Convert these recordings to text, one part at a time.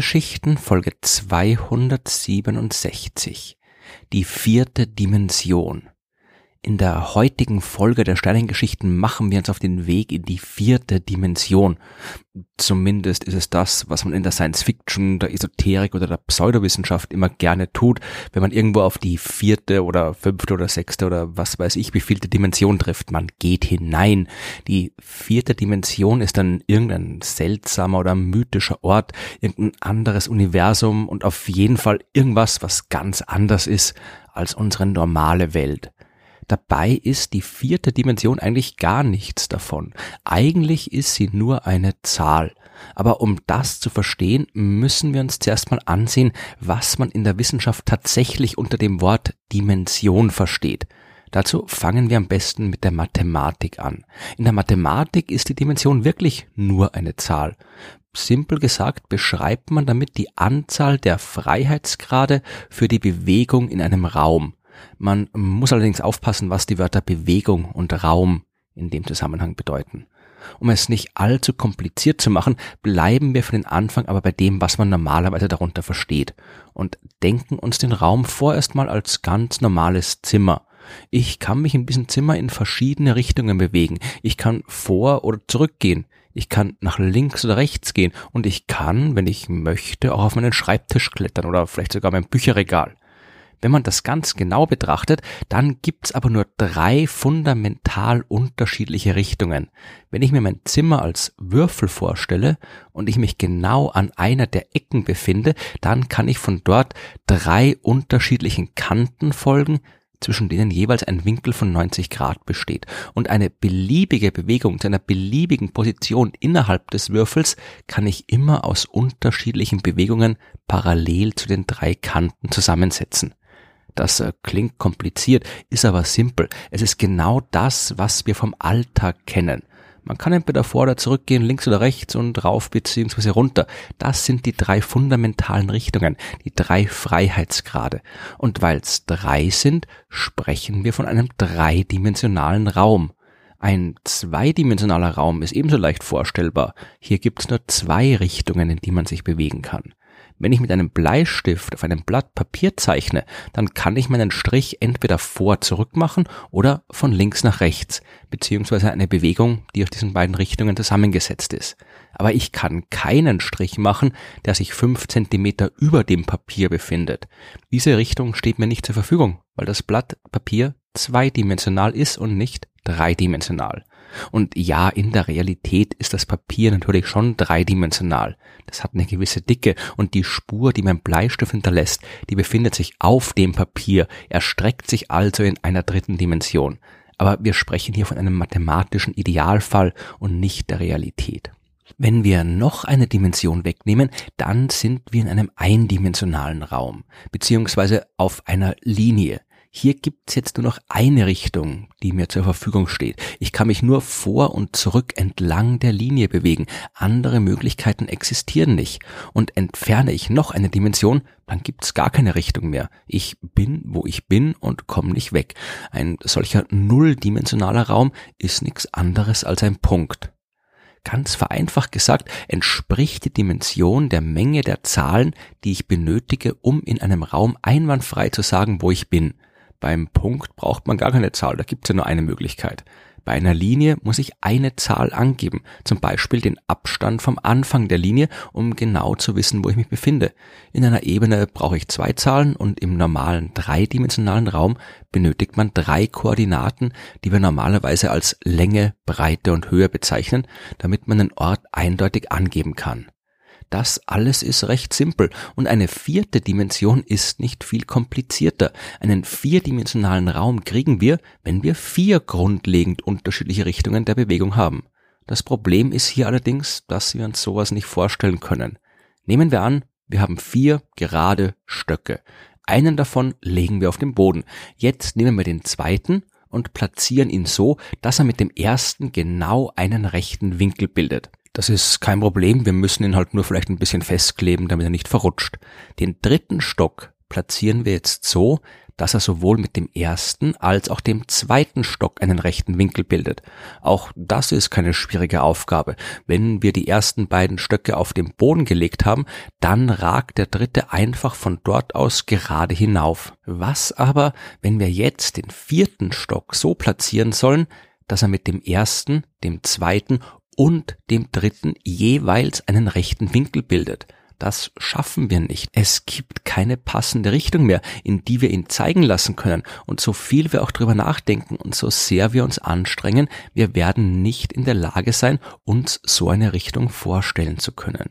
Sternengeschichten Folge 267 Die vierte Dimension in der heutigen Folge der Sternengeschichten machen wir uns auf den Weg in die vierte Dimension. Zumindest ist es das, was man in der Science Fiction, der Esoterik oder der Pseudowissenschaft immer gerne tut, wenn man irgendwo auf die vierte oder fünfte oder sechste oder was weiß ich, wie vielte Dimension trifft. Man geht hinein. Die vierte Dimension ist dann irgendein seltsamer oder mythischer Ort, irgendein anderes Universum und auf jeden Fall irgendwas, was ganz anders ist als unsere normale Welt. Dabei ist die vierte Dimension eigentlich gar nichts davon. Eigentlich ist sie nur eine Zahl. Aber um das zu verstehen, müssen wir uns zuerst mal ansehen, was man in der Wissenschaft tatsächlich unter dem Wort Dimension versteht. Dazu fangen wir am besten mit der Mathematik an. In der Mathematik ist die Dimension wirklich nur eine Zahl. Simpel gesagt beschreibt man damit die Anzahl der Freiheitsgrade für die Bewegung in einem Raum. Man muss allerdings aufpassen, was die Wörter Bewegung und Raum in dem Zusammenhang bedeuten. Um es nicht allzu kompliziert zu machen, bleiben wir für den Anfang aber bei dem, was man normalerweise darunter versteht und denken uns den Raum vorerst mal als ganz normales Zimmer. Ich kann mich in diesem Zimmer in verschiedene Richtungen bewegen. Ich kann vor oder zurückgehen. Ich kann nach links oder rechts gehen und ich kann, wenn ich möchte, auch auf meinen Schreibtisch klettern oder vielleicht sogar mein Bücherregal. Wenn man das ganz genau betrachtet, dann gibt's aber nur drei fundamental unterschiedliche Richtungen. Wenn ich mir mein Zimmer als Würfel vorstelle und ich mich genau an einer der Ecken befinde, dann kann ich von dort drei unterschiedlichen Kanten folgen, zwischen denen jeweils ein Winkel von 90 Grad besteht. Und eine beliebige Bewegung zu einer beliebigen Position innerhalb des Würfels kann ich immer aus unterschiedlichen Bewegungen parallel zu den drei Kanten zusammensetzen. Das äh, klingt kompliziert, ist aber simpel. Es ist genau das, was wir vom Alltag kennen. Man kann entweder vor oder zurückgehen, links oder rechts und rauf bzw. runter. Das sind die drei fundamentalen Richtungen, die drei Freiheitsgrade. Und weil es drei sind, sprechen wir von einem dreidimensionalen Raum. Ein zweidimensionaler Raum ist ebenso leicht vorstellbar. Hier gibt es nur zwei Richtungen, in die man sich bewegen kann. Wenn ich mit einem Bleistift auf einem Blatt Papier zeichne, dann kann ich meinen Strich entweder vor zurück machen oder von links nach rechts, beziehungsweise eine Bewegung, die aus diesen beiden Richtungen zusammengesetzt ist. Aber ich kann keinen Strich machen, der sich fünf Zentimeter über dem Papier befindet. Diese Richtung steht mir nicht zur Verfügung, weil das Blatt Papier zweidimensional ist und nicht dreidimensional. Und ja, in der Realität ist das Papier natürlich schon dreidimensional. Das hat eine gewisse Dicke und die Spur, die mein Bleistift hinterlässt, die befindet sich auf dem Papier, erstreckt sich also in einer dritten Dimension. Aber wir sprechen hier von einem mathematischen Idealfall und nicht der Realität. Wenn wir noch eine Dimension wegnehmen, dann sind wir in einem eindimensionalen Raum, beziehungsweise auf einer Linie. Hier gibt's jetzt nur noch eine Richtung, die mir zur Verfügung steht. Ich kann mich nur vor und zurück entlang der Linie bewegen. Andere Möglichkeiten existieren nicht. Und entferne ich noch eine Dimension, dann gibt's gar keine Richtung mehr. Ich bin, wo ich bin und komme nicht weg. Ein solcher nulldimensionaler Raum ist nichts anderes als ein Punkt. Ganz vereinfacht gesagt entspricht die Dimension der Menge der Zahlen, die ich benötige, um in einem Raum einwandfrei zu sagen, wo ich bin. Beim Punkt braucht man gar keine Zahl, da gibt es ja nur eine Möglichkeit. Bei einer Linie muss ich eine Zahl angeben, zum Beispiel den Abstand vom Anfang der Linie, um genau zu wissen, wo ich mich befinde. In einer Ebene brauche ich zwei Zahlen und im normalen dreidimensionalen Raum benötigt man drei Koordinaten, die wir normalerweise als Länge, Breite und Höhe bezeichnen, damit man den Ort eindeutig angeben kann. Das alles ist recht simpel und eine vierte Dimension ist nicht viel komplizierter. Einen vierdimensionalen Raum kriegen wir, wenn wir vier grundlegend unterschiedliche Richtungen der Bewegung haben. Das Problem ist hier allerdings, dass wir uns sowas nicht vorstellen können. Nehmen wir an, wir haben vier gerade Stöcke. Einen davon legen wir auf den Boden. Jetzt nehmen wir den zweiten und platzieren ihn so, dass er mit dem ersten genau einen rechten Winkel bildet. Das ist kein Problem, wir müssen ihn halt nur vielleicht ein bisschen festkleben, damit er nicht verrutscht. Den dritten Stock platzieren wir jetzt so, dass er sowohl mit dem ersten als auch dem zweiten Stock einen rechten Winkel bildet. Auch das ist keine schwierige Aufgabe. Wenn wir die ersten beiden Stöcke auf den Boden gelegt haben, dann ragt der dritte einfach von dort aus gerade hinauf. Was aber, wenn wir jetzt den vierten Stock so platzieren sollen, dass er mit dem ersten, dem zweiten und dem dritten jeweils einen rechten Winkel bildet? Das schaffen wir nicht. Es gibt keine passende Richtung mehr, in die wir ihn zeigen lassen können. Und so viel wir auch drüber nachdenken und so sehr wir uns anstrengen, wir werden nicht in der Lage sein, uns so eine Richtung vorstellen zu können.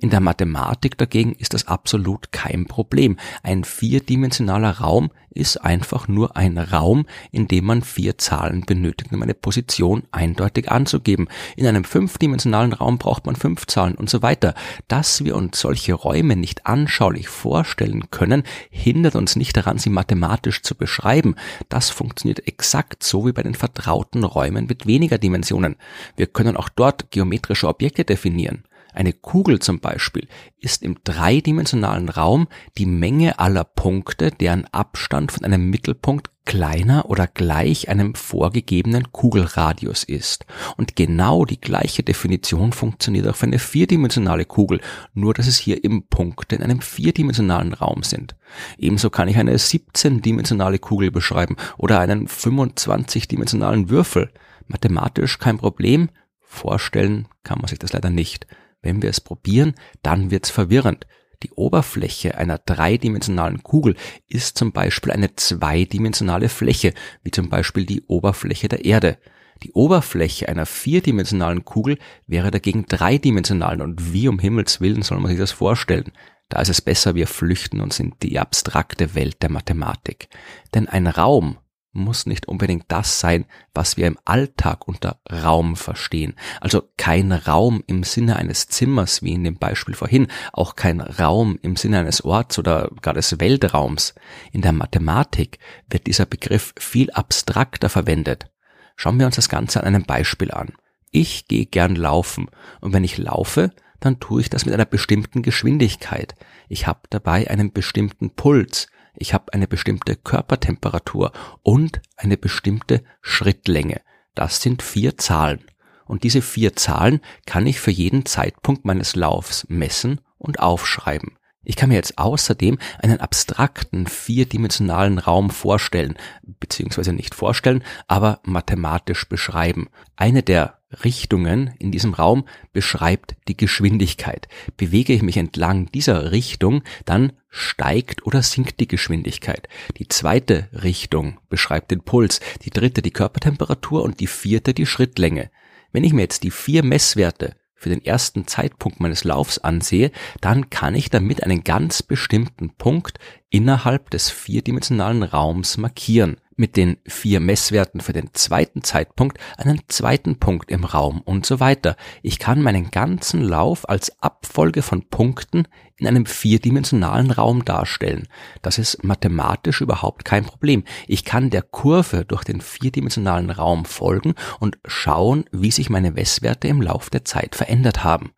In der Mathematik dagegen ist das absolut kein Problem. Ein vierdimensionaler Raum ist einfach nur ein Raum, in dem man vier Zahlen benötigt, um eine Position eindeutig anzugeben. In einem fünfdimensionalen Raum braucht man fünf Zahlen und so weiter. Dass wir uns solche Räume nicht anschaulich vorstellen können, hindert uns nicht daran, sie mathematisch zu beschreiben. Das funktioniert exakt so wie bei den vertrauten Räumen mit weniger Dimensionen. Wir können auch dort geometrische Objekte definieren. Eine Kugel zum Beispiel ist im dreidimensionalen Raum die Menge aller Punkte, deren Abstand von einem Mittelpunkt kleiner oder gleich einem vorgegebenen Kugelradius ist. Und genau die gleiche Definition funktioniert auch für eine vierdimensionale Kugel, nur dass es hier eben Punkte in einem vierdimensionalen Raum sind. Ebenso kann ich eine 17-dimensionale Kugel beschreiben oder einen 25-dimensionalen Würfel. Mathematisch kein Problem, vorstellen kann man sich das leider nicht. Wenn wir es probieren, dann wird's verwirrend. Die Oberfläche einer dreidimensionalen Kugel ist zum Beispiel eine zweidimensionale Fläche, wie zum Beispiel die Oberfläche der Erde. Die Oberfläche einer vierdimensionalen Kugel wäre dagegen dreidimensional und wie um Himmels Willen soll man sich das vorstellen? Da ist es besser, wir flüchten uns in die abstrakte Welt der Mathematik. Denn ein Raum muss nicht unbedingt das sein, was wir im Alltag unter Raum verstehen. Also kein Raum im Sinne eines Zimmers, wie in dem Beispiel vorhin, auch kein Raum im Sinne eines Orts oder gar des Weltraums. In der Mathematik wird dieser Begriff viel abstrakter verwendet. Schauen wir uns das Ganze an einem Beispiel an. Ich gehe gern laufen und wenn ich laufe, dann tue ich das mit einer bestimmten Geschwindigkeit. Ich habe dabei einen bestimmten Puls, ich habe eine bestimmte Körpertemperatur und eine bestimmte Schrittlänge. Das sind vier Zahlen. Und diese vier Zahlen kann ich für jeden Zeitpunkt meines Laufs messen und aufschreiben. Ich kann mir jetzt außerdem einen abstrakten vierdimensionalen Raum vorstellen, beziehungsweise nicht vorstellen, aber mathematisch beschreiben. Eine der Richtungen in diesem Raum beschreibt die Geschwindigkeit. Bewege ich mich entlang dieser Richtung, dann steigt oder sinkt die Geschwindigkeit. Die zweite Richtung beschreibt den Puls, die dritte die Körpertemperatur und die vierte die Schrittlänge. Wenn ich mir jetzt die vier Messwerte für den ersten Zeitpunkt meines Laufs ansehe, dann kann ich damit einen ganz bestimmten Punkt innerhalb des vierdimensionalen Raums markieren mit den vier Messwerten für den zweiten Zeitpunkt einen zweiten Punkt im Raum und so weiter. Ich kann meinen ganzen Lauf als Abfolge von Punkten in einem vierdimensionalen Raum darstellen. Das ist mathematisch überhaupt kein Problem. Ich kann der Kurve durch den vierdimensionalen Raum folgen und schauen, wie sich meine Messwerte im Lauf der Zeit verändert haben.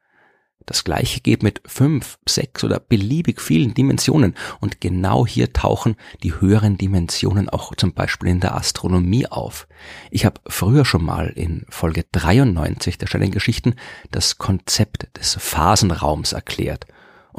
Das gleiche geht mit fünf, sechs oder beliebig vielen Dimensionen und genau hier tauchen die höheren Dimensionen auch zum Beispiel in der Astronomie auf. Ich habe früher schon mal in Folge 93 der Stellengeschichten das Konzept des Phasenraums erklärt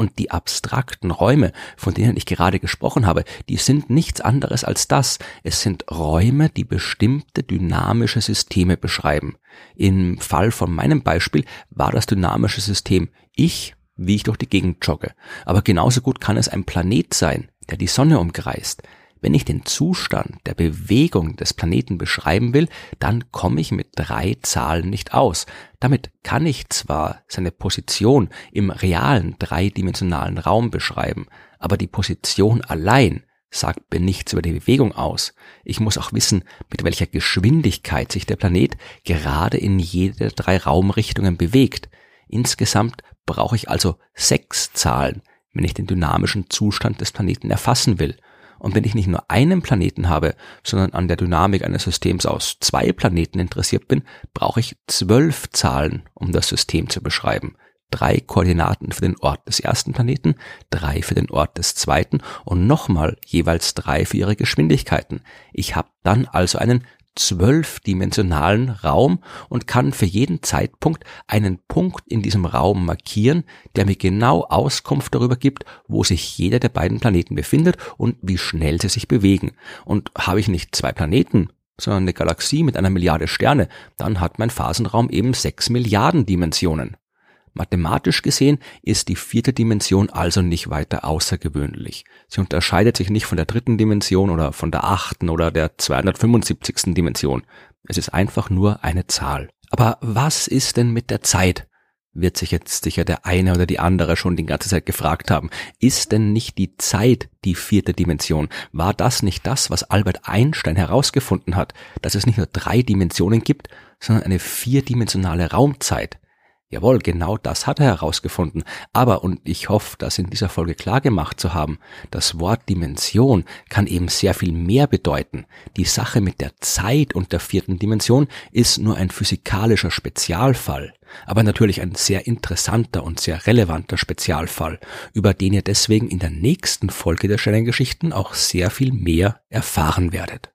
und die abstrakten Räume, von denen ich gerade gesprochen habe, die sind nichts anderes als das. Es sind Räume, die bestimmte dynamische Systeme beschreiben. Im Fall von meinem Beispiel war das dynamische System ich, wie ich durch die Gegend jogge. Aber genauso gut kann es ein Planet sein, der die Sonne umkreist. Wenn ich den Zustand der Bewegung des Planeten beschreiben will, dann komme ich mit drei Zahlen nicht aus. Damit kann ich zwar seine Position im realen dreidimensionalen Raum beschreiben, aber die Position allein sagt mir nichts über die Bewegung aus. Ich muss auch wissen, mit welcher Geschwindigkeit sich der Planet gerade in jede der drei Raumrichtungen bewegt. Insgesamt brauche ich also sechs Zahlen, wenn ich den dynamischen Zustand des Planeten erfassen will. Und wenn ich nicht nur einen Planeten habe, sondern an der Dynamik eines Systems aus zwei Planeten interessiert bin, brauche ich zwölf Zahlen, um das System zu beschreiben. drei Koordinaten für den Ort des ersten Planeten, drei für den Ort des zweiten und nochmal jeweils drei für ihre Geschwindigkeiten. Ich habe dann also einen zwölfdimensionalen Raum und kann für jeden Zeitpunkt einen Punkt in diesem Raum markieren, der mir genau Auskunft darüber gibt, wo sich jeder der beiden Planeten befindet und wie schnell sie sich bewegen. Und habe ich nicht zwei Planeten, sondern eine Galaxie mit einer Milliarde Sterne, dann hat mein Phasenraum eben sechs Milliarden Dimensionen. Mathematisch gesehen ist die vierte Dimension also nicht weiter außergewöhnlich. Sie unterscheidet sich nicht von der dritten Dimension oder von der achten oder der 275. Dimension. Es ist einfach nur eine Zahl. Aber was ist denn mit der Zeit? Wird sich jetzt sicher der eine oder die andere schon die ganze Zeit gefragt haben. Ist denn nicht die Zeit die vierte Dimension? War das nicht das, was Albert Einstein herausgefunden hat, dass es nicht nur drei Dimensionen gibt, sondern eine vierdimensionale Raumzeit? Jawohl, genau das hat er herausgefunden. Aber, und ich hoffe, das in dieser Folge klar gemacht zu haben, das Wort Dimension kann eben sehr viel mehr bedeuten. Die Sache mit der Zeit und der vierten Dimension ist nur ein physikalischer Spezialfall. Aber natürlich ein sehr interessanter und sehr relevanter Spezialfall, über den ihr deswegen in der nächsten Folge der Sternengeschichten auch sehr viel mehr erfahren werdet.